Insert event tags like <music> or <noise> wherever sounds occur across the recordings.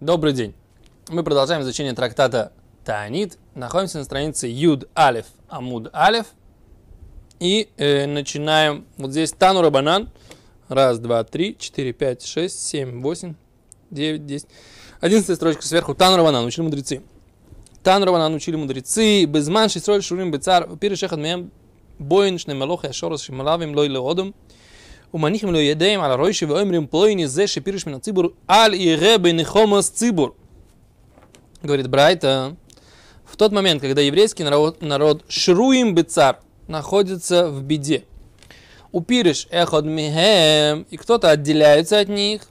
Добрый день. Мы продолжаем изучение трактата Таанит. Находимся на странице Юд Алиф Амуд Алиф. И э, начинаем вот здесь Тану Рабанан. Раз, два, три, четыре, пять, шесть, семь, восемь, девять, десять. Одиннадцатая строчка сверху. Тану Рабанан. Учили мудрецы. Тану Рабанан учили мудрецы. Безман шисроль шурим бецар. Пиришехат мем боин шне малоха шорос шималавим лой леодом. ומניחים לו ידיהם על הראש ואומרים פלויני זה שפירש מן הציבור אל יראה בנחומוס ציבור. Говорит Брайта, в тот момент, когда еврейский народ, народ Шруим Бецар находится в беде, упириш эход михем, и кто-то отделяется от них,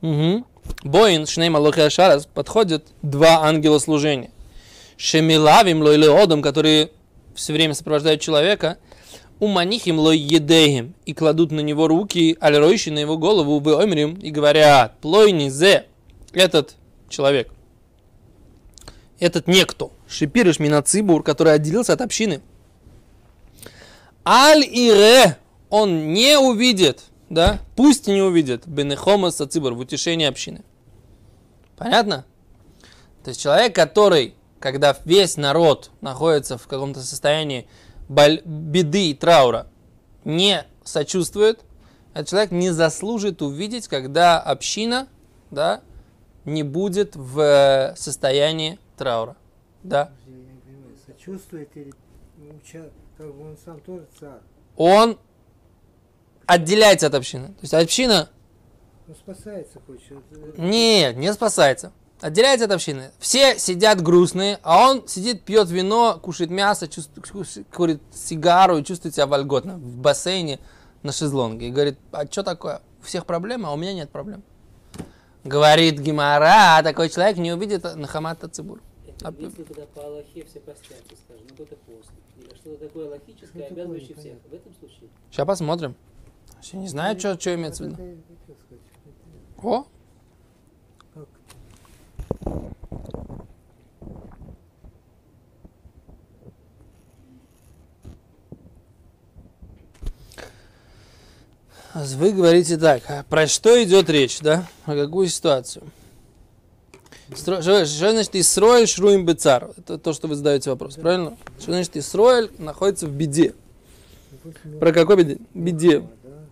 угу. Боин, Шней Малохи Ашарас, подходят два ангела служения. Шемилавим Лойлеодом, которые все время сопровождают человека, Уманихим лой едеем и кладут на него руки, аль на его голову, вы омрим, и говорят, плойни зе, этот человек, этот некто, шипирыш минацибур, который отделился от общины. Аль ире, он не увидит, да, пусть не увидит, бенехома сацибур, в утешении общины. Понятно? То есть человек, который, когда весь народ находится в каком-то состоянии беды и траура не сочувствует, этот человек не заслужит увидеть, когда община да, не будет в э, состоянии траура. Да? Сочувствует или как бы он сам тоже царь? Он отделяется от общины. То есть община... Ну, спасается хочет. Нет, не спасается отделяется от общины. Все сидят грустные, а он сидит, пьет вино, кушает мясо, чувствует, курит сигару и чувствует себя вольготно в бассейне на шезлонге. И говорит, а что такое? У всех проблемы, а у меня нет проблем. Говорит Гимара, такой человек не увидит на хамата цибур. А если тогда по Аллахе все постятся, скажем, ну какой-то пост, или что-то такое логическое, обязывающее всех, в этом случае? Сейчас посмотрим. Я не знаю, что, что имеется в виду. О, вы говорите так, а про что идет речь, да? Про какую ситуацию? Стро... Что, что значит Исроэль Шруим Бецар? Это то, что вы задаете вопрос, правильно? Что значит Исроэль находится в беде? Про какой беде? Беде.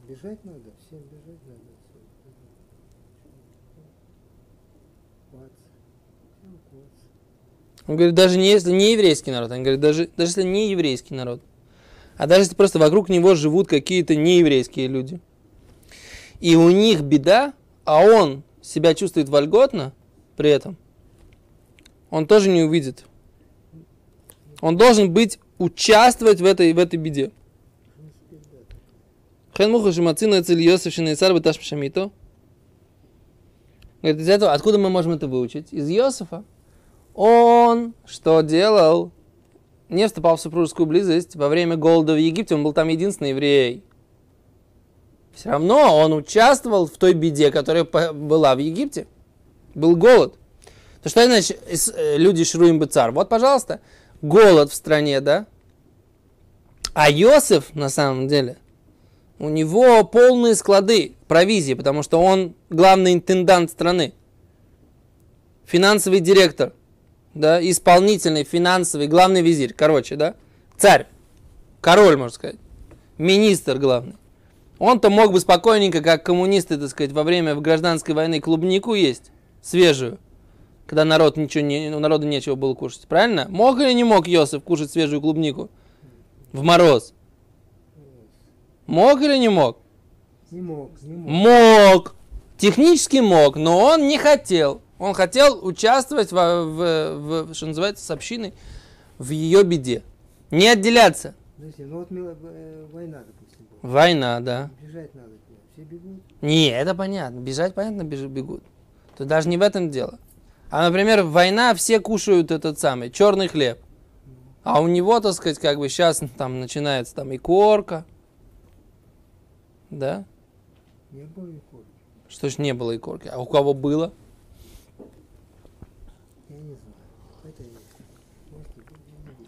Бежать надо, всем бежать надо. Он говорит, даже не если не еврейский народ, он говорит, даже, даже если не еврейский народ, а даже если просто вокруг него живут какие-то нееврейские люди, и у них беда, а он себя чувствует вольготно при этом, он тоже не увидит. Он должен быть, участвовать в этой, в этой беде. Хенмуха Шимацина Эцель Йосиф Шинайсар Беташ Пшамито. Говорит, из этого, откуда мы можем это выучить? Из Йосифа. Он что делал? Не вступал в супружескую близость во время голода в Египте, он был там единственный еврей. Все равно он участвовал в той беде, которая была в Египте. Был голод. То что значит э, люди шруим бы царь? Вот, пожалуйста, голод в стране, да? А Йосиф, на самом деле, у него полные склады провизии, потому что он главный интендант страны, финансовый директор, да, исполнительный, финансовый, главный визирь, короче, да, царь, король, можно сказать, министр главный. Он-то мог бы спокойненько, как коммунисты, так сказать, во время гражданской войны клубнику есть, свежую, когда народ ничего не, у народа нечего было кушать. Правильно? Мог или не мог Йосиф кушать свежую клубнику в мороз? Мог или не мог? Не мог, не мог. Мог. Технически мог, но он не хотел. Он хотел участвовать в, в, в что называется, с общиной в ее беде. Не отделяться. Подожди, ну вот э, война, Война, да. Бежать надо. Все бегут? Не, это понятно. Бежать, понятно, бегут. То даже не в этом дело. А, например, война, все кушают этот самый черный хлеб. А у него, так сказать, как бы сейчас там начинается там и корка. Да? Не было и корки. Что ж не было и корки? А у кого было? Я не знаю. Это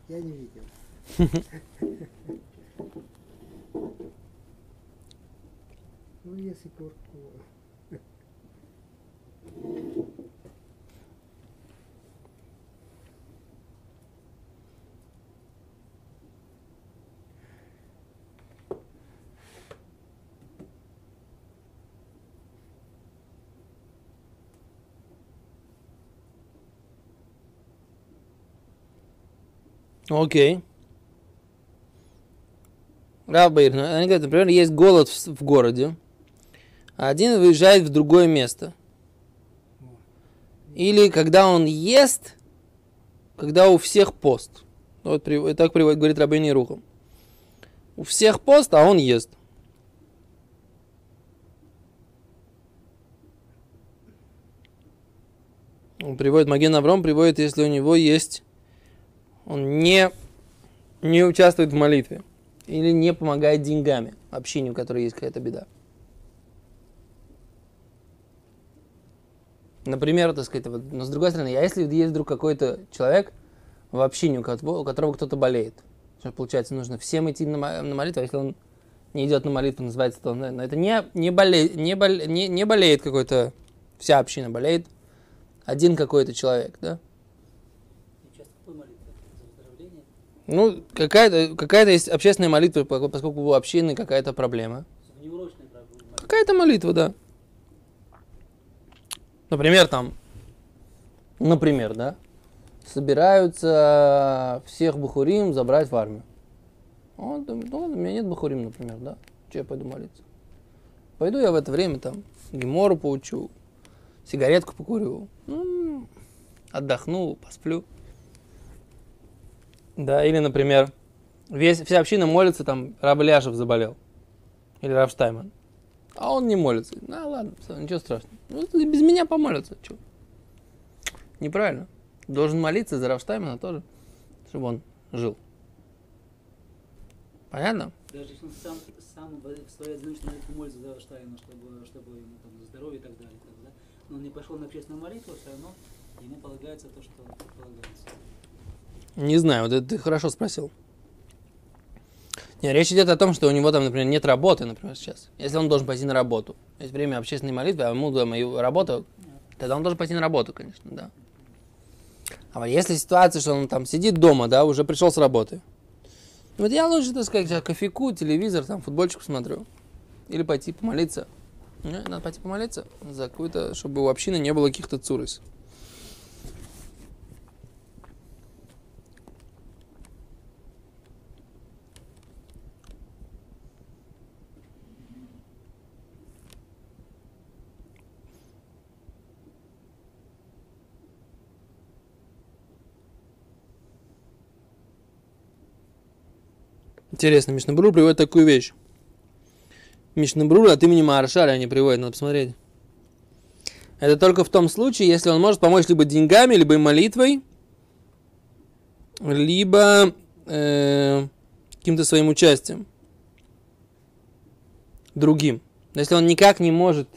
я не видел. <laughs> Ну, если корку. Окей. Раббейр, они говорят, например, есть голод в, в городе, а один выезжает в другое место. Или когда он ест, когда у всех пост. Вот так приводит, говорит Рабейни Рухом. У всех пост, а он ест. Он приводит, Маген Авром приводит, если у него есть, он не, не участвует в молитве или не помогает деньгами общине, у которой есть какая-то беда. Например, так сказать, вот, но с другой стороны, а если есть вдруг какой-то человек в общине, у которого, у которого кто-то болеет, что получается, нужно всем идти на, на молитву, а если он не идет на молитву, называется, то он, наверное, это не, не, боле, не, боле, не, не болеет какой-то, вся община болеет, один какой-то человек, да? И часто какой молитва? За выздоровление? Ну, какая-то какая есть общественная молитва, по- поскольку у общины какая-то проблема. Какая-то молитва, да. Например, там, например, да, собираются всех бухурим забрать в армию. Он думает, ну, у меня нет бухурим, например, да. Че я пойду молиться? Пойду я в это время там гемору поучу, сигаретку покурю, ну, отдохну, посплю. Да, или, например, весь, вся община молится, там, Раб Ляшев заболел. Или Рав Штайман. А он не молится. Ну ладно, всё, ничего страшного. Ну, без меня помолятся. Чё? Неправильно. Должен молиться за Рафштаймена тоже, чтобы он жил. Понятно? Даже если он сам, сам в своей одиночной молится за Штайна, чтобы, чтобы ему там здоровье и так далее. Так, да? Но он не пошел на общественную молитву, все равно ему полагается то, что полагается. Не знаю, вот это ты хорошо спросил. Не, речь идет о том, что у него там, например, нет работы, например, сейчас. Если он должен пойти на работу. Есть время общественной молитвы, а ему дома и работа, тогда он должен пойти на работу, конечно, да. А вот если ситуация, что он там сидит дома, да, уже пришел с работы. Вот я лучше, так сказать, кофейку, телевизор, там, футбольчик посмотрю. Или пойти помолиться. Не, надо пойти помолиться за какую-то, чтобы у общины не было каких-то цурыс. Интересно, Мишнабрур приводит такую вещь. Мишнабрур от имени Маршаля они приводят, надо посмотреть. Это только в том случае, если он может помочь либо деньгами, либо молитвой, либо э, каким-то своим участием другим. Но если он никак не может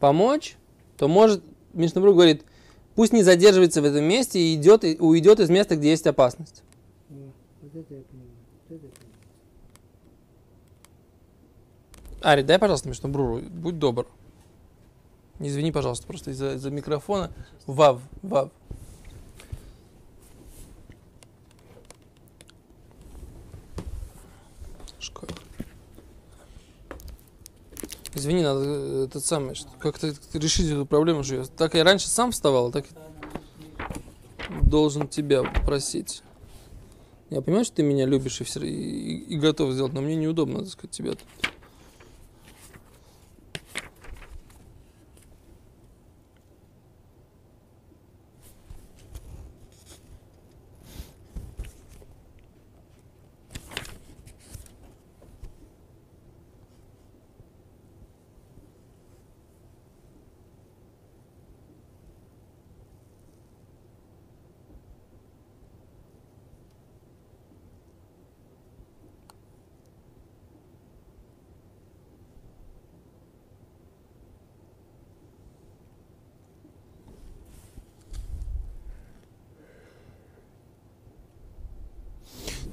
помочь, то может, Мишнабрур говорит, пусть не задерживается в этом месте и идет, и уйдет из места, где есть опасность. Вот это я понимаю. Вот это я понимаю. Ари, дай, пожалуйста, Мишнабруру, будь добр. Извини, пожалуйста, просто из-за из микрофона. Вав, вав. Школа. Извини, надо э, этот самый, как-то решить эту проблему, что я, так я раньше сам вставал, так и должен тебя просить. Я понимаю, что ты меня любишь и, все, и, и- готов сделать, но мне неудобно, так сказать, тебя тут.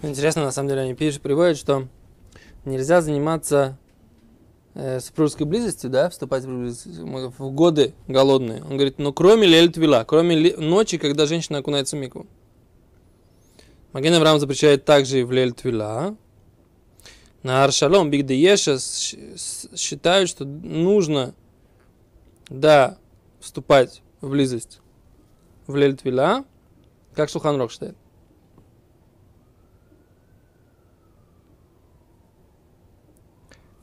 Интересно, на самом деле, они пишут, приводят, что нельзя заниматься э, супружеской близости, да, вступать в, в годы голодные. Он говорит, ну кроме лель твила, кроме ли, ночи, когда женщина окунается в мику. Маген Авраам запрещает также и в лель твила. На Аршалом, Бигдееша считают, что нужно, да, вступать в близость в лель твила, как Шуханрок считает.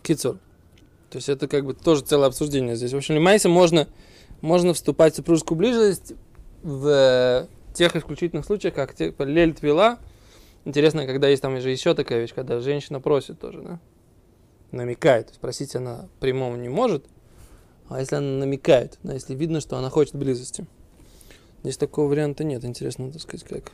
Кицур. То есть это как бы тоже целое обсуждение здесь. В общем, лимайсе можно, можно вступать в супружескую близость в тех исключительных случаях, как типа лель твила. Интересно, когда есть там же еще такая вещь, когда женщина просит тоже, да? Намекает. То есть просить она прямому не может, а если она намекает, да, если видно, что она хочет близости. Здесь такого варианта нет. Интересно, так сказать, как.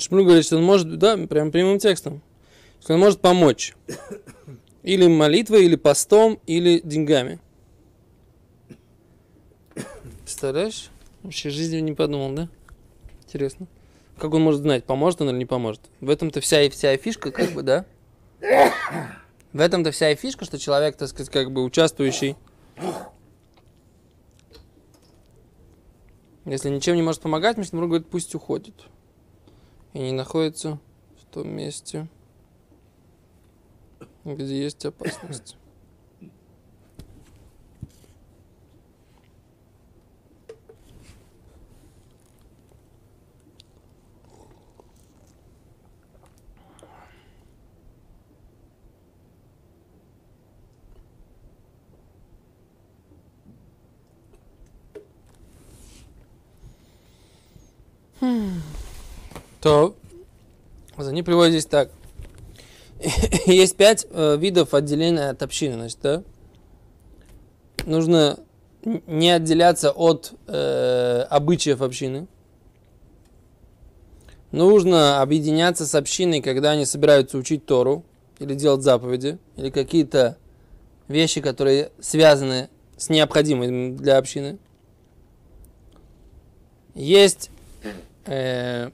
Шмуль говорит, что он может, да, прям прямым текстом, что он может помочь. Или молитвой, или постом, или деньгами. Представляешь? Вообще жизнью не подумал, да? Интересно. Как он может знать, поможет он или не поможет? В этом-то вся и вся фишка, как бы, да? В этом-то вся и фишка, что человек, так сказать, как бы участвующий Если ничем не может помогать, Мишнабур говорит, пусть уходит. И не находится в том месте, где есть опасность. То они приводят здесь так. <laughs> Есть пять э, видов отделения от общины. Значит, да? Нужно не отделяться от э, обычаев общины. Нужно объединяться с общиной, когда они собираются учить Тору или делать заповеди, или какие-то вещи, которые связаны с необходимыми для общины. Есть э,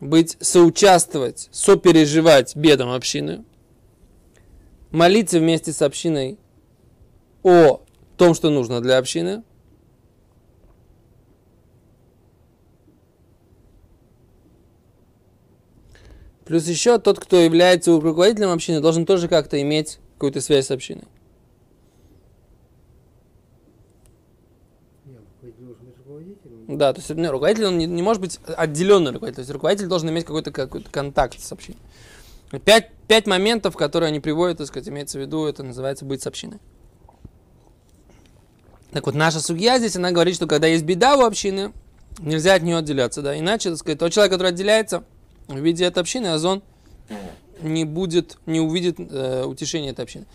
быть, соучаствовать, сопереживать бедам общины, молиться вместе с общиной о том, что нужно для общины, Плюс еще тот, кто является руководителем общины, должен тоже как-то иметь какую-то связь с общиной. Да, то есть ну, руководитель он не, не может быть отделенный руководитель. То есть руководитель должен иметь какой-то какой контакт с общиной. Пять, пять моментов, которые они приводят, так сказать, имеется в виду, это называется быть с общиной. Так вот, наша судья здесь, она говорит, что когда есть беда у общины, нельзя от нее отделяться, да, иначе, так сказать, тот человек, который отделяется в виде этой общины, озон не будет, не увидит э, утешения этой общины.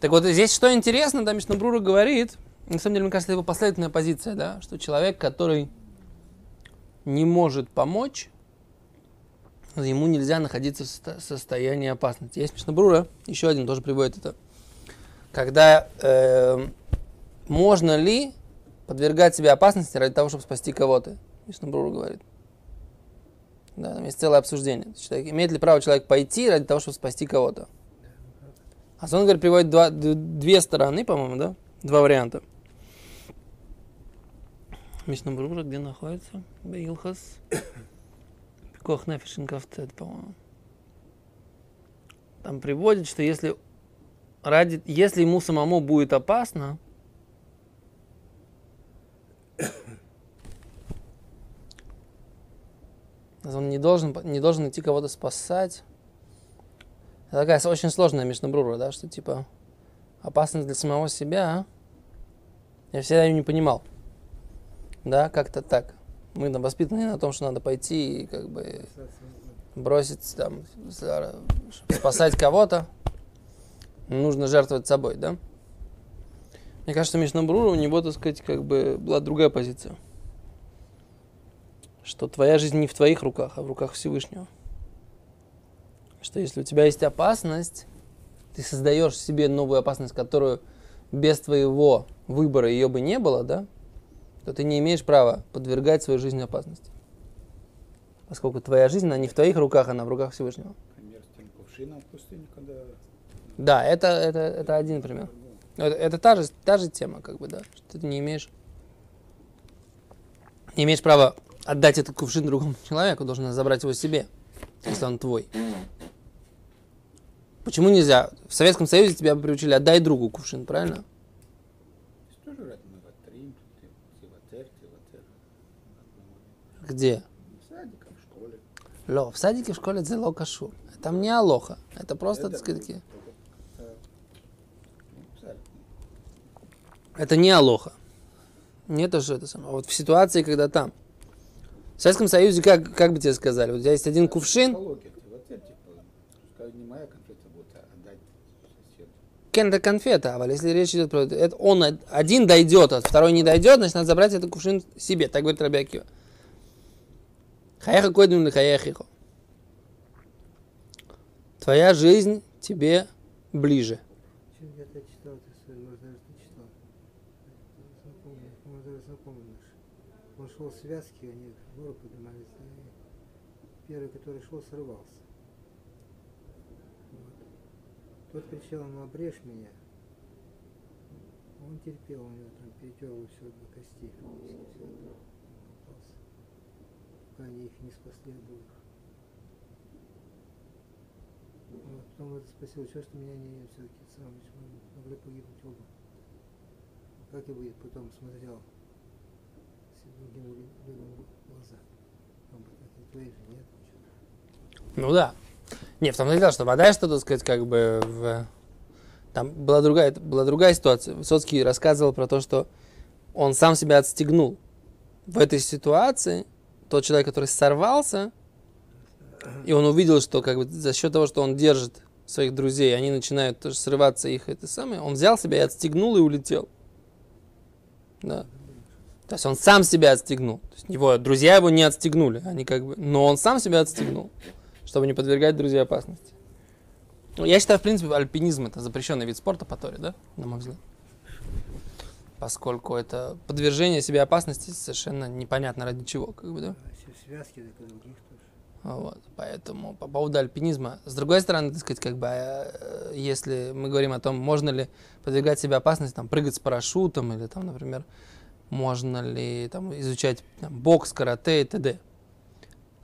Так вот, здесь что интересно, да, Мишнабрура говорит, на самом деле, мне кажется, это его последовательная позиция, да, что человек, который не может помочь, ему нельзя находиться в состоянии опасности. Есть Мишнабрура, еще один тоже приводит это. Когда э, можно ли подвергать себе опасности ради того, чтобы спасти кого-то? Мишнабрура говорит. Да, там есть целое обсуждение. Человек, имеет ли право человек пойти ради того, чтобы спасти кого-то? А он говорит, приводит два, две стороны, по-моему, да? Два варианта. Мишнабрура, где находится? Беилхас. Пикох <coughs> Нефишин Кавцет, по-моему. Там приводит, что если, ради, если ему самому будет опасно, <coughs> он не должен, не должен идти кого-то спасать. Это такая очень сложная Мишнабрура, да, что типа опасность для самого себя. Я всегда ее не понимал. Да, как-то так. Мы там воспитаны на том, что надо пойти и как бы бросить там, спасать кого-то. Нужно жертвовать собой, да? Мне кажется, Мишнабрура, у него, так сказать, как бы была другая позиция. Что твоя жизнь не в твоих руках, а в руках Всевышнего. Что если у тебя есть опасность, ты создаешь себе новую опасность, которую без твоего выбора ее бы не было, да, то ты не имеешь права подвергать свою жизнь опасности. Поскольку твоя жизнь, она не в твоих руках, она в руках Всевышнего. Пример с тем кувшином в пустыне, когда... Да, это, это, это один пример. Это, это та, же, та же тема, как бы, да, что ты не имеешь, не имеешь права отдать этот кувшин другому человеку, должен забрать его себе, если он твой. Почему нельзя? В Советском Союзе тебя приучили, отдай другу кувшин, правильно? Есть тоже ради Маватрим, Тиватер, Тиватер. Где? В садиках, в школе. Ло, в садике, в школе это ло кашур. Там не алоха. Это просто, Это так сказать, садике. это не алоха. Не то, что это самое. А Вот в ситуации, когда там. В Советском Союзе, как, как бы тебе сказали, вот у тебя есть один кувшин, типа, конфета а отдать соседу. кен это конфета, а если речь идет про это, он од- один дойдет, а второй не дойдет, значит, надо забрать этот кувшин себе. Так говорит Рабиакива. Хаяха койдем ли хаяхихо. Твоя жизнь тебе ближе. Он шел в они в гору поднимались, первый, который шел, сорвался. Вот. Тот кричал ему, обрежь меня. Он терпел, у него там перетерл все до костей. фактически, всё это. Он болтался. Они их не спасли обоих. Вот. Потом это спросил, что что меня не все-таки сам, мы могли погибнуть оба. Как и будет, потом смотрел с другим людям в глаза. Бы и твои же нет. Ну да. Не, в том-то и дело, что вода, что, так сказать, как бы в... Там была другая, была другая ситуация. Высоцкий рассказывал про то, что он сам себя отстегнул. В этой ситуации тот человек, который сорвался, и он увидел, что как бы за счет того, что он держит своих друзей, они начинают тоже срываться их это самое, он взял себя и отстегнул и улетел. Да. То есть он сам себя отстегнул. То есть его друзья его не отстегнули, они как бы, но он сам себя отстегнул чтобы не подвергать друзей опасности. Ну, я считаю, в принципе, альпинизм это запрещенный вид спорта по Торе, да, на мой взгляд. Поскольку это подвержение себе опасности совершенно непонятно ради чего, как бы, да. А связке, так и других тоже. Вот, поэтому по поводу альпинизма. С другой стороны, так сказать, как бы, э, если мы говорим о том, можно ли подвергать себе опасности, там, прыгать с парашютом, или там, например, можно ли там, изучать там, бокс, карате и т.д.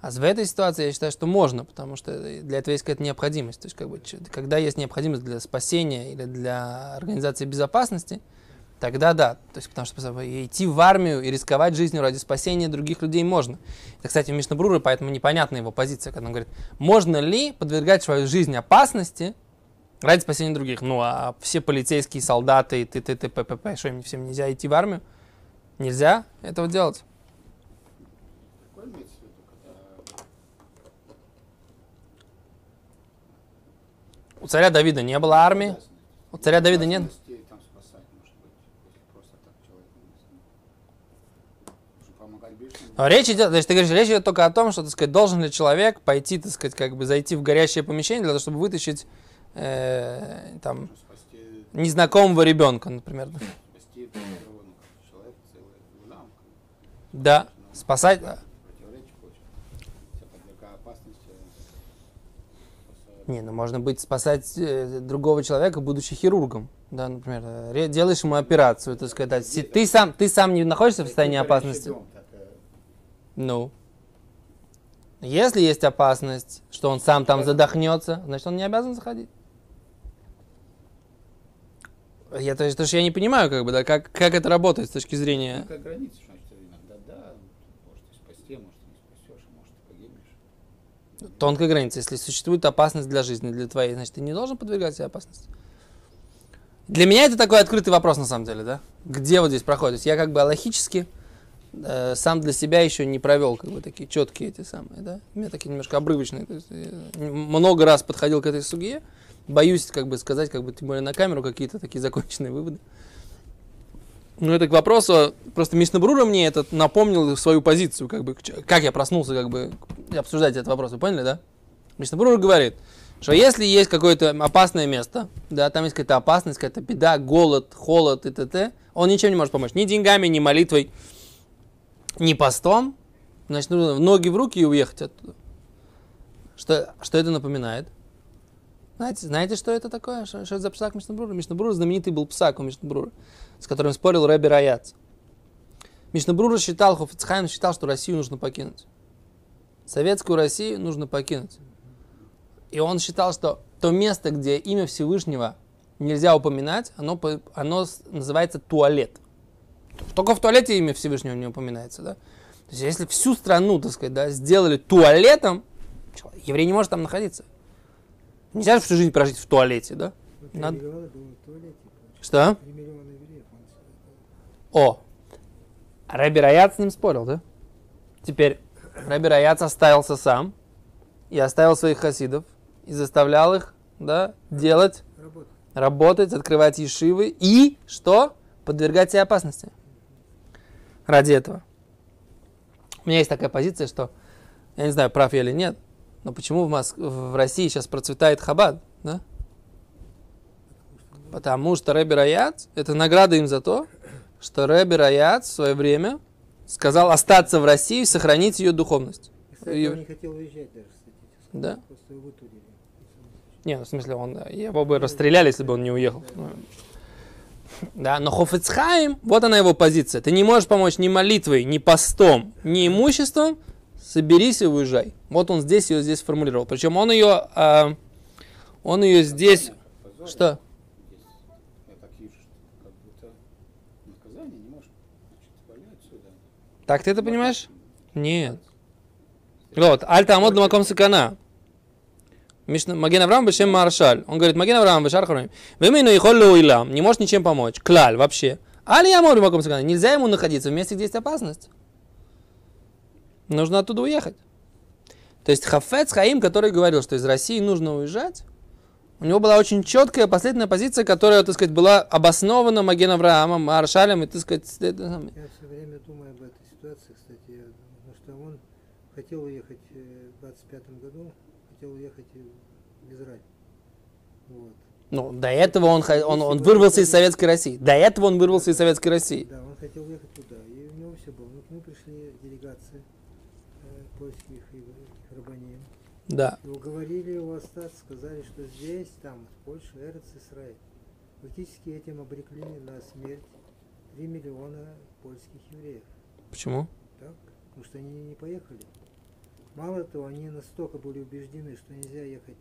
А в этой ситуации я считаю, что можно, потому что для этого есть какая-то необходимость. То есть, как бы, когда есть необходимость для спасения или для организации безопасности, тогда да. То есть, потому что идти в армию и рисковать жизнью ради спасения других людей можно. Это, кстати, у Мишнабрура, поэтому непонятна его позиция, когда он говорит, можно ли подвергать свою жизнь опасности ради спасения других? Ну, а все полицейские, солдаты и т.т. п.п.п., что им всем нельзя идти в армию? Нельзя этого делать. У царя Давида не было армии. У царя Давида нет. Обязанностей там спасать, может быть, если просто так человек не знаю. Чтобы помогать ближним. Но речь идет, есть ты говоришь, речь идет только о том, что, так сказать, должен ли человек пойти, так сказать, как бы зайти в горящее помещение для того, чтобы вытащить э, там незнакомого ребенка, например. спасти травмированного человека, целый улам. Да, спасать. опасности. спасая. Не, ну можно быть спасать э, другого человека, будучи хирургом. Да, например, э, делаешь ему операцию, так сказать. Ты сам, ты сам не находишься в состоянии опасности. дом, э, Ну. Если есть опасность, что он сам там задохнется, значит, он не обязан заходить. Я, то есть, то, что я не понимаю, как бы, да, как, как это работает с точки зрения... Какая граница, значит, иногда да, может и спасти, а может не спасешь, а может и погибнешь. Тонкая граница. Если существует опасность для жизни, для твоей, значит, ты не должен подвергать себе опасности. Для меня это такой открытый вопрос, на самом деле, да? Где вот здесь проходит? То есть я как бы аллахически э, сам для себя еще не провел как бы такие четкие эти самые, да? У меня такие немножко обрывочные. То есть, я много раз подходил к этой суге, боюсь как бы сказать, как бы тем более на камеру какие-то такие законченные выводы. Ну, это к вопросу, просто Мишнабрура мне этот напомнил свою позицию, как бы, как я проснулся, как бы, обсуждать этот вопрос, вы поняли, да? Мишнабрура говорит, что если есть какое-то опасное место, да, там есть какая-то опасность, какая-то беда, голод, холод и т.т., он ничем не может помочь. Ни деньгами, ни молитвой, ни постом. Значит, нужно ноги в руки и уехать оттуда. Что, что это напоминает? Знаете, знаете, что это такое? Что, что это за псак Мишнабрура? Мишнабрура знаменитый был псак у Мишнабрура, с которым спорил Рэбби Раяц. Мишнабрура считал, Хофицхайм считал, что Россию нужно покинуть. Советскую Россию нужно покинуть. И он считал, что то место, где имя Всевышнего нельзя упоминать, оно, оно называется туалет. Только в туалете имя Всевышнего не упоминается, да? То есть, если всю страну, так сказать, да, сделали туалетом, еврей не может там находиться. Нельзя всю жизнь прожить в туалете, да? Надо- миллиона туалете. Что? Евреев. О, Рэби Раяц с ним спорил, да? Теперь Рэби Раяц оставился сам и оставил своих хасидов и заставлял их, да, делать, Работа. работать, открывать ешивы и, что? Подвергать себе опасности. Ради этого. У меня есть такая позиция, что, я не знаю, прав я или нет, но почему в, Моск... в России сейчас процветает хабад, да? Потому что Рэби Раяц, это награда им за то, что Рэби Раяц в свое время сказал остаться в России и сохранить ее духовность. Кстати, Ев- он не хотел уезжать даже, кстати. Да? Просто его вытурили. Не, ну, в смысле, он, да, его бы расстреляли, если бы он не уехал. Ну, Да, но Хофицхайм, вот она его позиция. Ты не можешь помочь ни молитвой, ни постом, ни имуществом, соберись и уезжай. Вот он здесь ее здесь формулировал. Причем он ее, а, он ее здесь, Позор. что? Так ты это понимаешь? Нет. Вот, Альта Амод Маком Сакана. Маген Авраам Бешем Маршаль. Он говорит, Маген Авраам Бешар Харуним. Вы именно Ихоллу Илам. Не может ничем помочь. Клаль вообще. Али Амод Маком Сакана. Нельзя ему находиться в месте, где есть опасность. Нужно оттуда уехать. То есть Хафец Хаим, который говорил, что из России нужно уезжать, у него была очень четкая последняя позиция, которая, так сказать, была обоснована Маген Авраамом, Маршалем и, так сказать, это. Я все время думаю об этой ситуации, кстати, я потому что он хотел уехать э, в 25 году, хотел уехать в Израиль. Вот. Ну, до этого он, он, он вырвался из Советской России. До этого он вырвался из Советской России. Да, он хотел уехать туда, и у него все было. Но к нему пришли делегации э, польских и рабаним. Да. И уговорили его остаться, сказали, что здесь, там, в Польше, Эрец Исраиль. Фактически этим обрекли на смерть 3 миллиона польских евреев. Почему? Так? Потому что они не поехали. Мало того, они настолько были убеждены, что нельзя ехать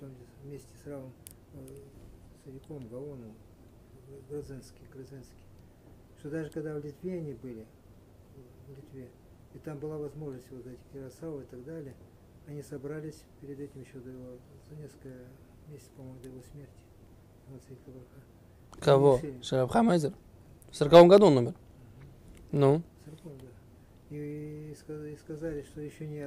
э, в вместе с Равом э, Савиком, Гаоном, Грозенский, Грозенский, что даже когда в Литве они были, в Литве, и там была возможность вот этих Ярослава и так далее, они собрались перед этим еще до его, за несколько месяцев, по-моему, до его смерти. Кого? решили. Шарабхам Айзер? В сороковом году он умер. Ну, Церковь, да. И, и сказали, что еще не,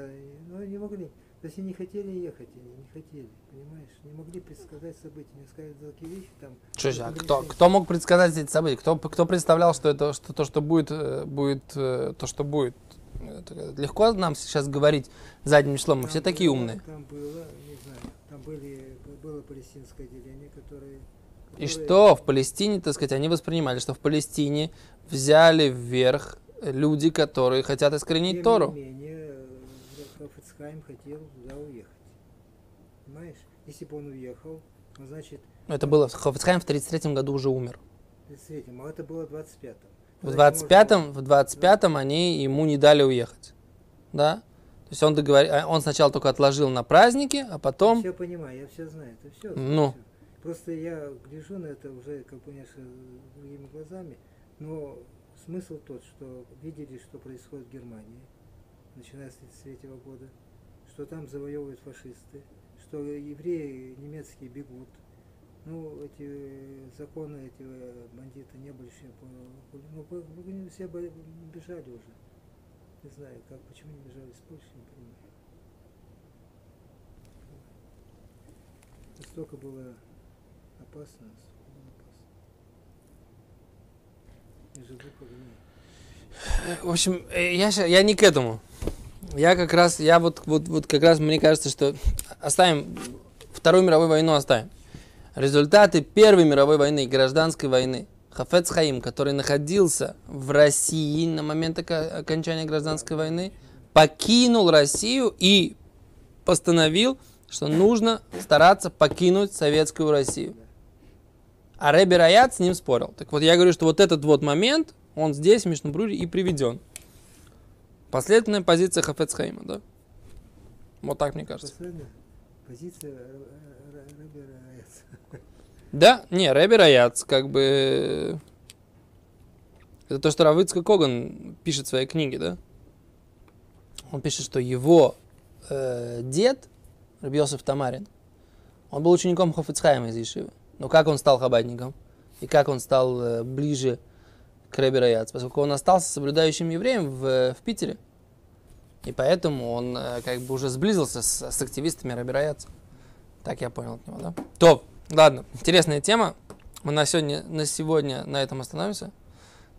ну, не могли. То есть они не хотели ехать, они не хотели, понимаешь? Не могли предсказать события, не сказали такие вещи там. что ж, а кто, кто мог предсказать эти события? Кто, кто представлял, что это что, то, что будет, э, будет э, то, что будет? Это легко нам сейчас говорить задним числом, мы Там все такие было- умные. Там было, не знаю, там были, было палестинское отделение, которое... И что в Палестине, так сказать, они воспринимали, что в Палестине взяли вверх люди, которые хотят искоренить Тем Тору. не менее, э, Хафецхайм хотел туда уехать. Понимаешь? Если бы он уехал, ну, значит, Это было, Хофицхайм в 33 году уже умер. в 33-м, а это было в 25-м. В Значит, 25-м, в 25-м они ему не дали уехать. Да? То есть он, договор... а, он сначала только отложил на праздники, а потом... Все понимаю, я все знаю, это все. Ну. Просто я гляжу на это уже, как бы, конечно, другими глазами, но смысл тот, что видели, что происходит в Германии, начиная с 1933 года, что там завоевывают фашисты, что евреи немецкие бегут. Ну, эти законы, эти э, бандиты не были еще, ну, все бежали уже. Не знаю, как, почему не бежали с Польши, не понимаю. Столько было опасно, столько было опасно. Я живу как гниль. В общем, э, я, я не к этому. Я как раз, я вот, вот, вот как раз, мне кажется, что оставим Вторую мировую войну оставим. Результаты Первой мировой войны гражданской войны. Хафец Хаим, который находился в России на момент окончания гражданской войны, покинул Россию и постановил, что нужно стараться покинуть советскую Россию. А Рэби Раят с ним спорил. Так вот, я говорю, что вот этот вот момент, он здесь, в Мишнабруре, и приведен. Последовательная позиция Хафецхайма, да? Вот так, мне кажется. Последняя позиция Р- Р- Рэби Раец. Да, не, Рэби Раяц, как бы... Это то, что Равыцка Коган пишет в своей книге, да? Он пишет, что его э, дед, Рабиосов Тамарин, он был учеником Хофицхайма из Ешивы. Но как он стал хабадником? И как он стал э, ближе к Рэби Раяц? Поскольку он остался соблюдающим евреем в, в Питере. И поэтому он э, как бы уже сблизился с, с активистами Рэби Раяца. Так я понял от него, да? Топ. Ладно, интересная тема. Мы на сегодня, на сегодня на этом остановимся.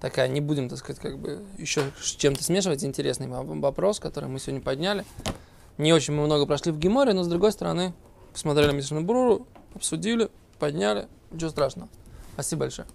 Такая, не будем, так сказать, как бы еще с чем-то смешивать. Интересный во- вопрос, который мы сегодня подняли. Не очень мы много прошли в Геморе, но с другой стороны, посмотрели Мишну Бруру, обсудили, подняли. Ничего страшного. Спасибо большое.